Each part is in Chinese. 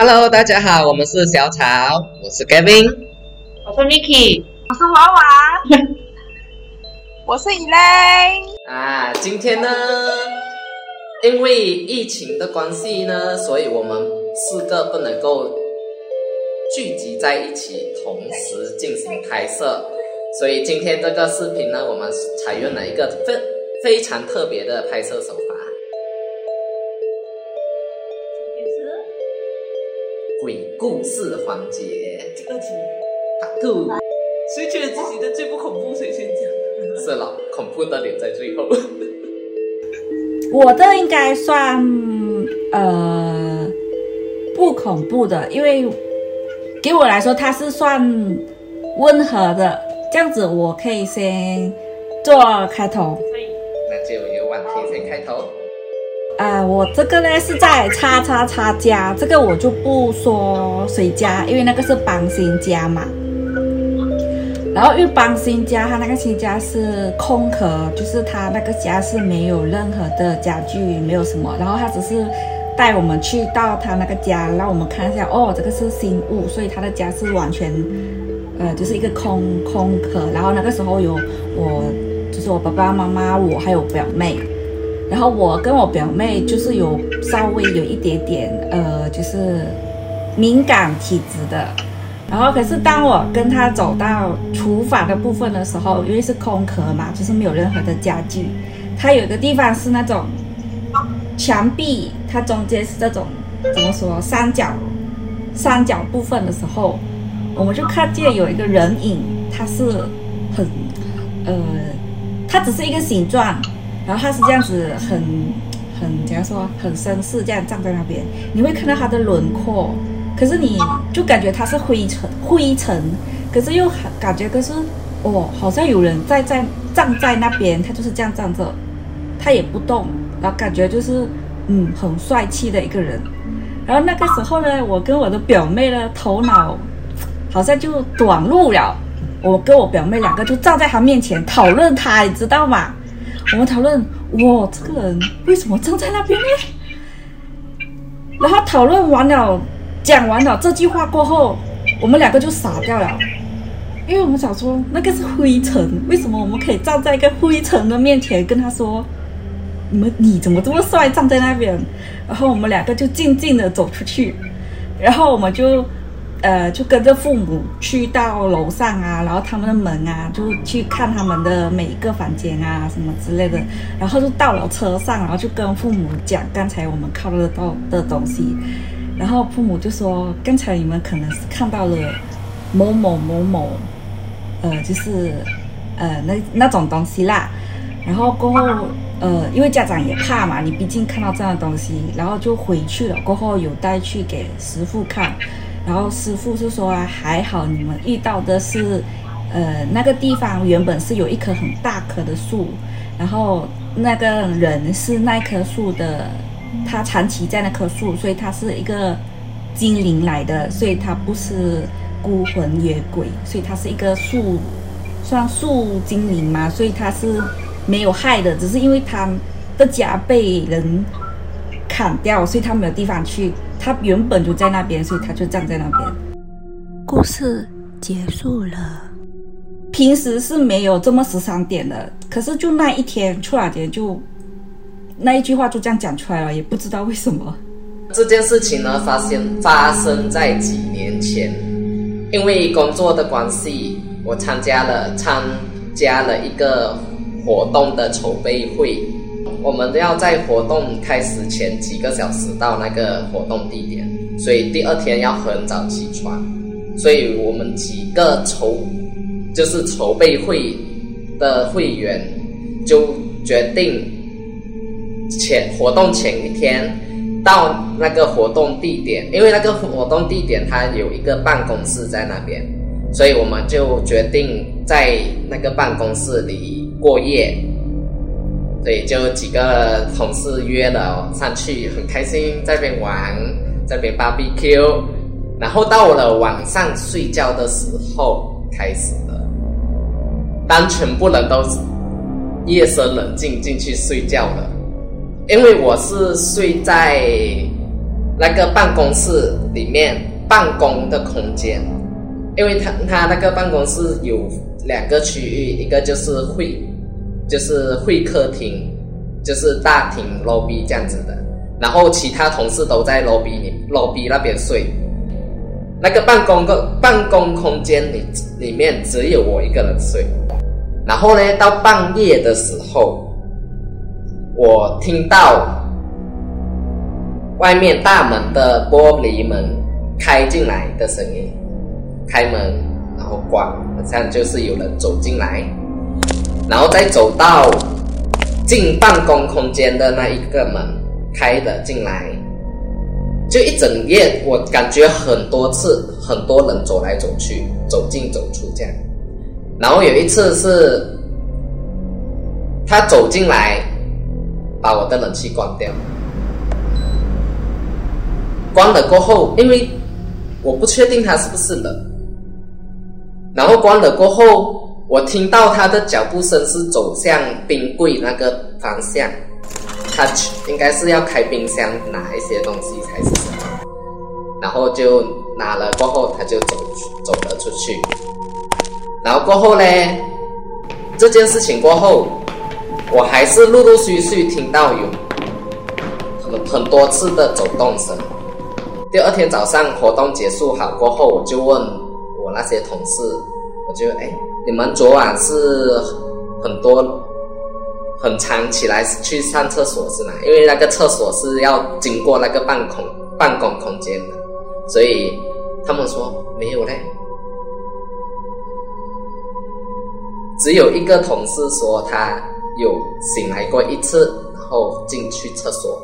Hello，大家好，我们是小草，我是 Gavin，我是 Mickey，我是娃娃，我是 Elaine。啊，今天呢，因为疫情的关系呢，所以我们四个不能够聚集在一起，同时进行拍摄，所以今天这个视频呢，我们采用了一个非非常特别的拍摄手法。鬼故事环节，这个题，好酷！谁觉得自己的最不恐怖？谁先讲？是了，恐怖的留在最后。我的应该算呃不恐怖的，因为给我来说它是算温和的，这样子我可以先做开头。那就由婉婷先开头。啊、呃，我这个呢是在叉叉叉家，这个我就不说谁家，因为那个是帮新家嘛。然后因为帮新家，他那个新家是空壳，就是他那个家是没有任何的家具，没有什么。然后他只是带我们去到他那个家，让我们看一下，哦，这个是新屋，所以他的家是完全，呃，就是一个空空壳。然后那个时候有我，就是我爸爸妈妈，我还有表妹。然后我跟我表妹就是有稍微有一点点呃，就是敏感体质的。然后可是当我跟她走到厨房的部分的时候，因为是空壳嘛，就是没有任何的家具。它有一个地方是那种墙壁，它中间是这种怎么说三角三角部分的时候，我们就看见有一个人影，它是很呃，它只是一个形状。然后他是这样子很，很怎样说，很绅士这样站在那边，你会看到他的轮廓，可是你就感觉他是灰尘，灰尘，可是又很感觉可是哦，好像有人在在站在那边，他就是这样站着，他也不动，然后感觉就是嗯很帅气的一个人。然后那个时候呢，我跟我的表妹呢头脑好像就短路了，我跟我表妹两个就站在他面前讨论他，你知道吗？我们讨论，哇，这个人为什么站在那边呢？然后讨论完了，讲完了这句话过后，我们两个就傻掉了，因为我们想说，那个是灰尘，为什么我们可以站在一个灰尘的面前跟他说，你们你怎么这么帅，站在那边？然后我们两个就静静的走出去，然后我们就。呃，就跟着父母去到楼上啊，然后他们的门啊，就去看他们的每一个房间啊，什么之类的。然后就到了车上，然后就跟父母讲刚才我们看得到的东西。然后父母就说，刚才你们可能是看到了某某某某，呃，就是呃那那种东西啦。然后过后，呃，因为家长也怕嘛，你毕竟看到这样的东西，然后就回去了。过后有带去给师傅看。然后师傅是说啊，还好你们遇到的是，呃，那个地方原本是有一棵很大棵的树，然后那个人是那棵树的，他长期在那棵树，所以他是一个精灵来的，所以他不是孤魂野鬼，所以他是一个树，算树精灵嘛，所以他是没有害的，只是因为他的家被人砍掉，所以他没有地方去。他原本就在那边，所以他就站在那边。故事结束了。平时是没有这么十三点的，可是就那一天，突然间就那一句话就这样讲出来了，也不知道为什么。这件事情呢，发生发生在几年前，因为工作的关系，我参加了参加了一个活动的筹备会。我们要在活动开始前几个小时到那个活动地点，所以第二天要很早起床。所以我们几个筹就是筹备会的会员就决定前活动前一天到那个活动地点，因为那个活动地点它有一个办公室在那边，所以我们就决定在那个办公室里过夜。对，就几个同事约了上去，很开心，在这边玩，在那边 barbecue，然后到了晚上睡觉的时候开始了。当全部人都夜深人静进去睡觉了，因为我是睡在那个办公室里面办公的空间，因为他他那个办公室有两个区域，一个就是会，就是会客厅，就是大厅 lobby 这样子的，然后其他同事都在 lobby 里 lobby 那边睡。那个办公个办公空间里里面只有我一个人睡，然后呢，到半夜的时候，我听到外面大门的玻璃门开进来的声音，开门然后关，好像就是有人走进来，然后再走到进办公空间的那一个门开了进来。就一整夜，我感觉很多次，很多人走来走去，走进走出这样。然后有一次是，他走进来，把我的冷气关掉。关了过后，因为我不确定他是不是人。然后关了过后，我听到他的脚步声是走向冰柜那个方向。他应该是要开冰箱拿一些东西才是什么，然后就拿了过后，他就走走了出去。然后过后呢，这件事情过后，我还是陆陆续续听到有很很多次的走动声。第二天早上活动结束好过后，我就问我那些同事，我就哎，你们昨晚是很多。很常起来去上厕所是吗？因为那个厕所是要经过那个办公办公空间的，所以他们说没有嘞。只有一个同事说他有醒来过一次，然后进去厕所，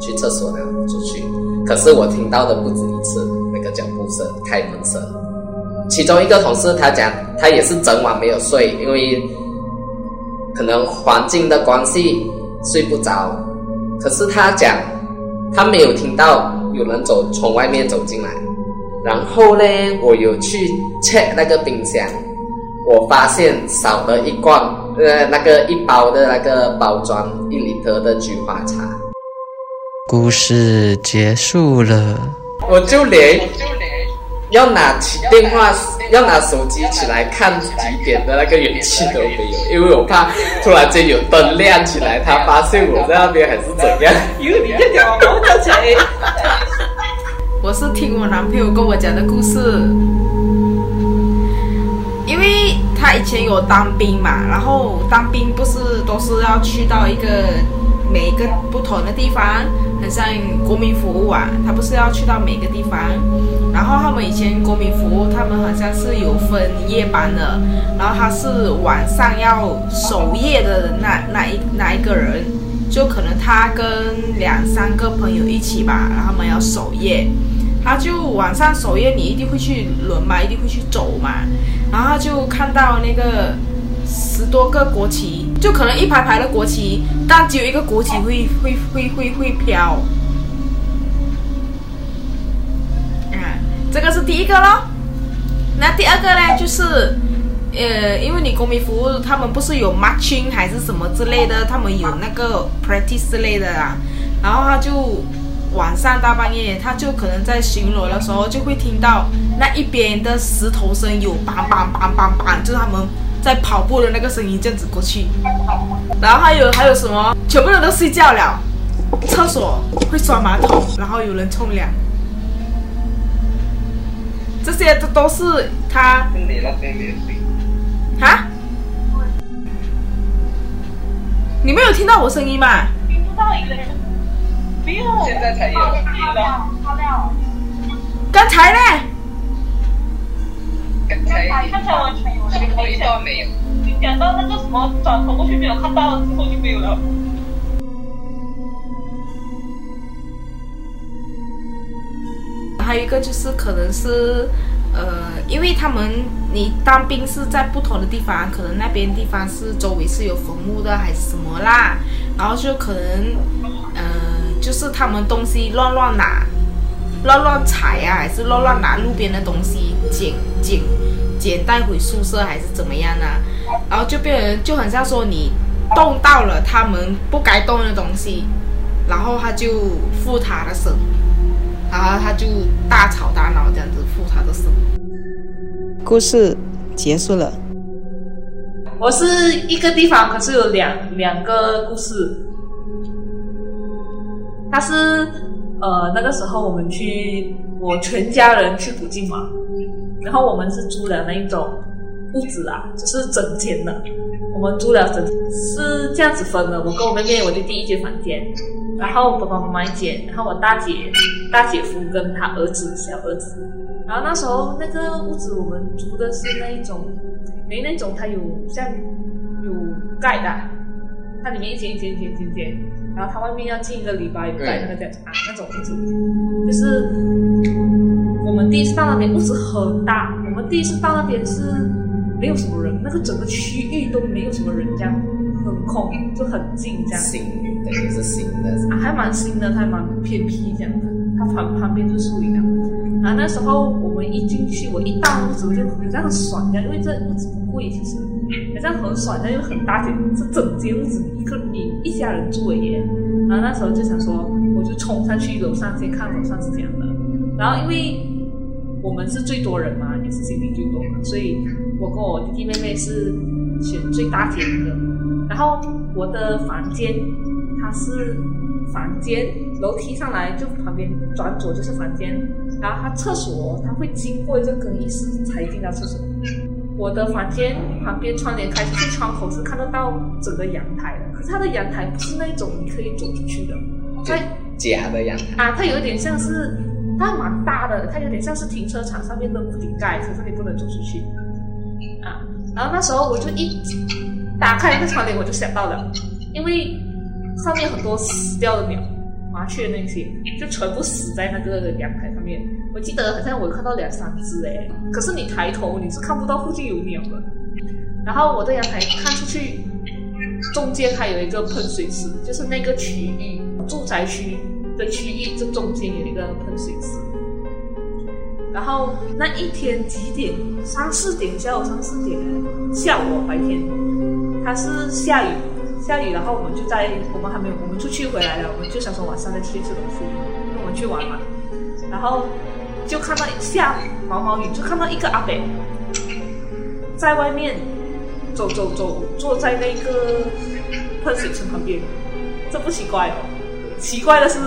去厕所然后出去。可是我听到的不止一次，那个脚步声、开门声。其中一个同事他讲，他也是整晚没有睡，因为。可能环境的关系睡不着，可是他讲他没有听到有人走从外面走进来。然后呢，我有去 check 那个冰箱，我发现少了一罐呃那个一包的那个包装一里特的菊花茶。故事结束了，我就连。要拿起电话，要拿手机起来看几点的那个元气都没有，因为我怕突然间有灯亮起来，他发现我在那边还是怎样。因为你这条毛跳起来。我是听我男朋友跟我讲的故事，因为他以前有当兵嘛，然后当兵不是都是要去到一个每一个不同的地方。很像国民服务啊，他不是要去到每个地方，然后他们以前国民服务，他们好像是有分夜班的，然后他是晚上要守夜的那那一那一个人，就可能他跟两三个朋友一起吧，然后他们要守夜，他就晚上守夜，你一定会去轮嘛，一定会去走嘛，然后就看到那个十多个国旗。就可能一排排的国旗，但只有一个国旗会会会会会飘。啊，这个是第一个咯。那第二个呢，就是，呃，因为你公民服务，他们不是有 marching 还是什么之类的，他们有那个 practice 之类的啊。然后他就晚上大半夜，他就可能在巡逻的时候，就会听到那一边的石头声有梆梆梆梆梆，就是他们。在跑步的那个声音这样子过去，然后还有还有什么？全部人都睡觉了，厕所会刷马桶，然后有人冲凉，这些都都是他。哈？你没有听到我声音吗？听不到一个人，没有。现在才有。刚才呢？刚才刚才完全有，等一下没有。你讲到那个什么转头过去没有看到，之后就没有了。还有一个就是可能是，呃，因为他们你当兵是在不同的地方，可能那边地方是周围是有坟墓的还是什么啦，然后就可能，呃，就是他们东西乱乱拿。乱乱踩啊，还是乱乱拿路边的东西捡捡捡带回宿舍，还是怎么样啊？然后就变成就很像说你动到了他们不该动的东西，然后他就负他的身，然后他就大吵大闹这样子负他的身。故事结束了。我是一个地方，可是有两两个故事。他是呃那个时候我们去，我全家人去古晋嘛，然后我们是租了那一种屋子啊，就是整间的。我们租了整是这样子分的，我跟我妹妹，我就第一间房间，然后爸爸妈妈一间，然后我大姐、大姐夫跟他儿子小儿子。然后那时候那个屋子我们租的是那一种。没那种，它有像有盖的，它里面一间一间一间一间，然后它外面要进一个篱笆有盖那个这样子啊，那种屋子，就是们第一次到那边屋子很大，我们第一次到那边是没有什么人，那个整个区域都没有什么人，这样很空，就很静这样。新的也是新的啊，还蛮新的，还蛮偏僻这样子，它旁旁边就是树林啊。然后那时候我们一进去，我一到屋子我就好像很爽的，因为这屋子不贵，其实好像很爽，但又很大间，是整间屋子一个你一家人住而已。然后那时候就想说，我就冲上去楼上先看楼上是怎样的。然后因为我们是最多人嘛，也是心里最多嘛，所以我跟我弟弟妹妹是选最大间的。然后我的房间它是房间，楼梯上来就旁边转左就是房间。然后它厕所，它会经过一个更衣室才进到厕所。我的房间旁边窗帘开出去，窗口是看得到整个阳台的。可是它的阳台不是那种你可以走出去的，它假的阳台啊，它有一点像是，它蛮大的，它有点像是停车场上面的屋顶盖，可是你不能走出去。啊，然后那时候我就一打开那个窗帘，我就想到了，因为上面很多死掉的鸟。麻雀那些就全部死在那个阳台上面。我记得好像我看到两三只诶，可是你抬头你是看不到附近有鸟的。然后我在阳台看出去，中间还有一个喷水池，就是那个区域住宅区的区域，这中间有一个喷水池。然后那一天几点？三四点，下午三四点，下午白天，它是下雨。下雨，然后我们就在我们还没有我们出去回来了，我们就想说晚上再去吃东西，因为我们去玩嘛。然后就看到下毛毛雨，就看到一个阿伯在外面走走走，坐在那个喷水池旁边。这不奇怪哦，奇怪的是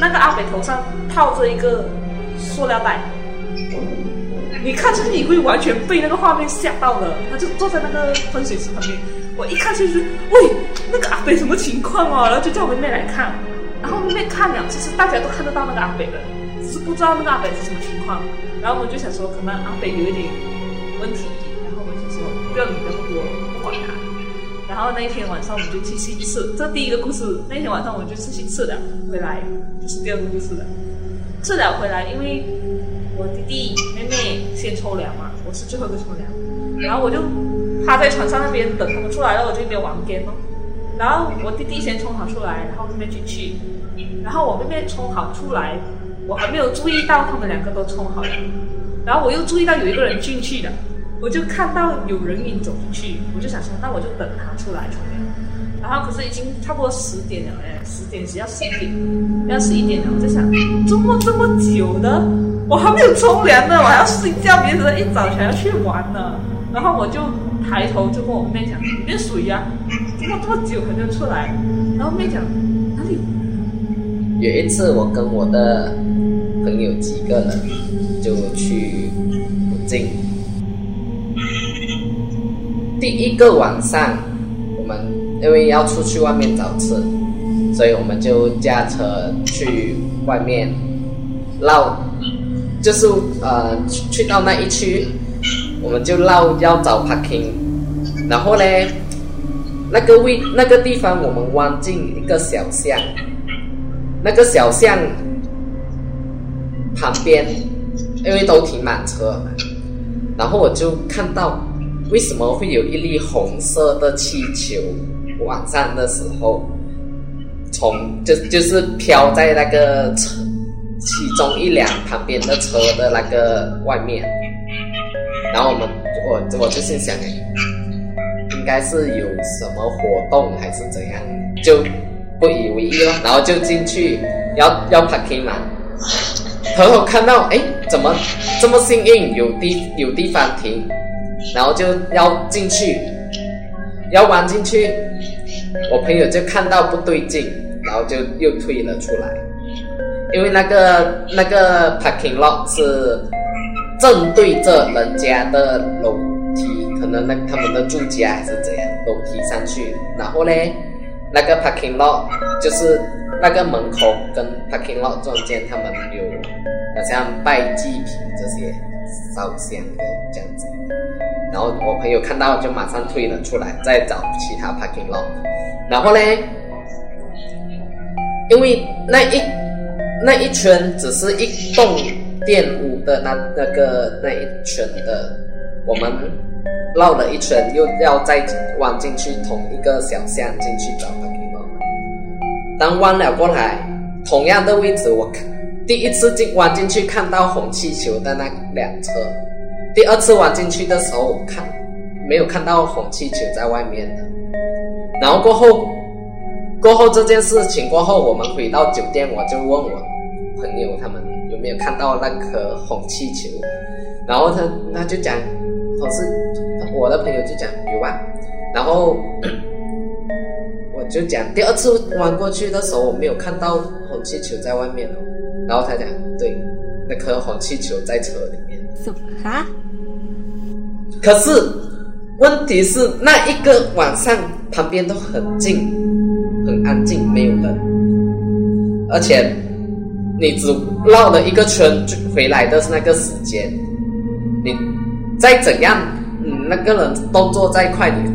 那个阿北头上套着一个塑料袋。你看出去你会完全被那个画面吓到的，他就坐在那个喷水池旁边。我一看就是，喂，那个阿北什么情况啊？然后就叫我妹妹来看，然后妹妹看了，其实大家都看得到那个阿北的，只是不知道那个阿北是什么情况。然后我们就想说，可能阿北有一点问题，然后我们就说不要理那么多，不管他。然后那一天晚上我们就继续吃，这第一个故事。那天晚上我们就继续吃了，回来就是第二个故事了。吃了回来，因为我弟弟妹妹先冲凉嘛，我是最后一个冲凉，然后我就。趴在床上那边等他们出来了，我就一边玩 game 咯。然后我弟弟先冲好出来，然后妹妹进去。然后我妹妹冲好出来，我还没有注意到他们两个都冲好了。然后我又注意到有一个人进去了，我就看到有人影走进去，我就想说，那我就等他出来冲凉。然后可是已经差不多十点了，哎，十点只要十点，要十一点了，我就想，周末这么久的？我还没有冲凉呢，我还要睡觉，别人一早起来要去玩呢。然后我就。抬头就跟我妹讲：“里面水呀，怎么这么久还没出来？”然后妹讲：“哪里？”有一次，我跟我的朋友几个人就去附近。第一个晚上，我们因为要出去外面找吃，所以我们就驾车去外面绕，就是呃去到那一区。我们就绕要找 parking，然后嘞，那个位那个地方我们弯进一个小巷，那个小巷旁边因为都停满车，然后我就看到为什么会有一粒红色的气球，晚上的时候从就就是飘在那个车其中一辆旁边的车的那个外面。然后我们我我就心想，哎应该是有什么活动还是怎样，就不以为意了。然后就进去要要 parking 嘛然后看到，哎，怎么这么幸运，有地有地方停，然后就要进去，要弯进去，我朋友就看到不对劲，然后就又退了出来，因为那个那个 parking lot 是正对着人家的楼梯，可能那他们的住家还是怎样，楼梯上去，然后嘞，那个 parking lot 就是。那个门口跟 parking lot 中间，他们有好像拜祭品这些烧香的这样子，然后我朋友看到就马上退了出来，再找其他 parking lot。然后呢，因为那一那一圈只是一栋店屋的那那个那一圈的，我们绕了一圈，又要再弯进去同一个小巷进去找 parking lot。当弯了过来，同样的位置，我看第一次进弯进去看到红气球的那辆车，第二次弯进去的时候，我看没有看到红气球在外面的。然后过后，过后这件事情过后，我们回到酒店，我就问我朋友他们有没有看到那颗红气球，然后他他就讲，同事我的朋友就讲有啊，然后我。就讲第二次弯过去的时候，我没有看到红气球在外面哦。然后他讲，对，那颗红气球在车里。什么啊？可是问题是那一个晚上旁边都很静，很安静，没有人。而且你只绕了一个圈就回来的那个时间，你再怎样，嗯，那个人动作再快，你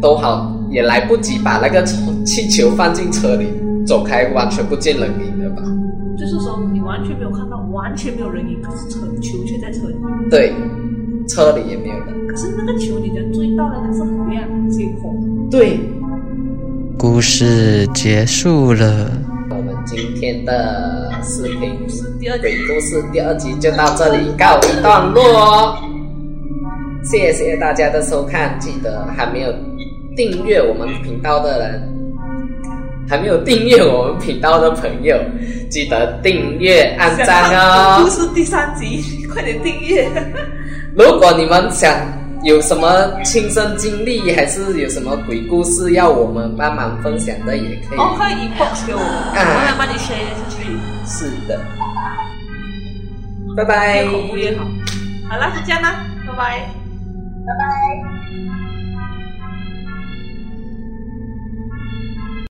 都好。也来不及把那个气球放进车里，走开，完全不见人影？就是说你完全没有看到，完全没有人影，可是车球却在车里。对，车里也没有人。可是那个球，你能注意到的它是很亮，结果。对。故事结束了。我们今天的视频第二鬼故事第二集就到这里告一段落哦。谢谢大家的收看，记得还没有。订阅我们频道的人，还没有订阅我们频道的朋友，记得订阅、按赞哦。故事第三集，快点订阅。如果你们想有什么亲身经历，还是有什么鬼故事要我们帮忙分享的，也可以。哦，可以 inbox 给我，我来帮你 share 出去。是的，拜拜。恐怖越好，好了，就这样啦，拜拜，拜拜。